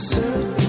certain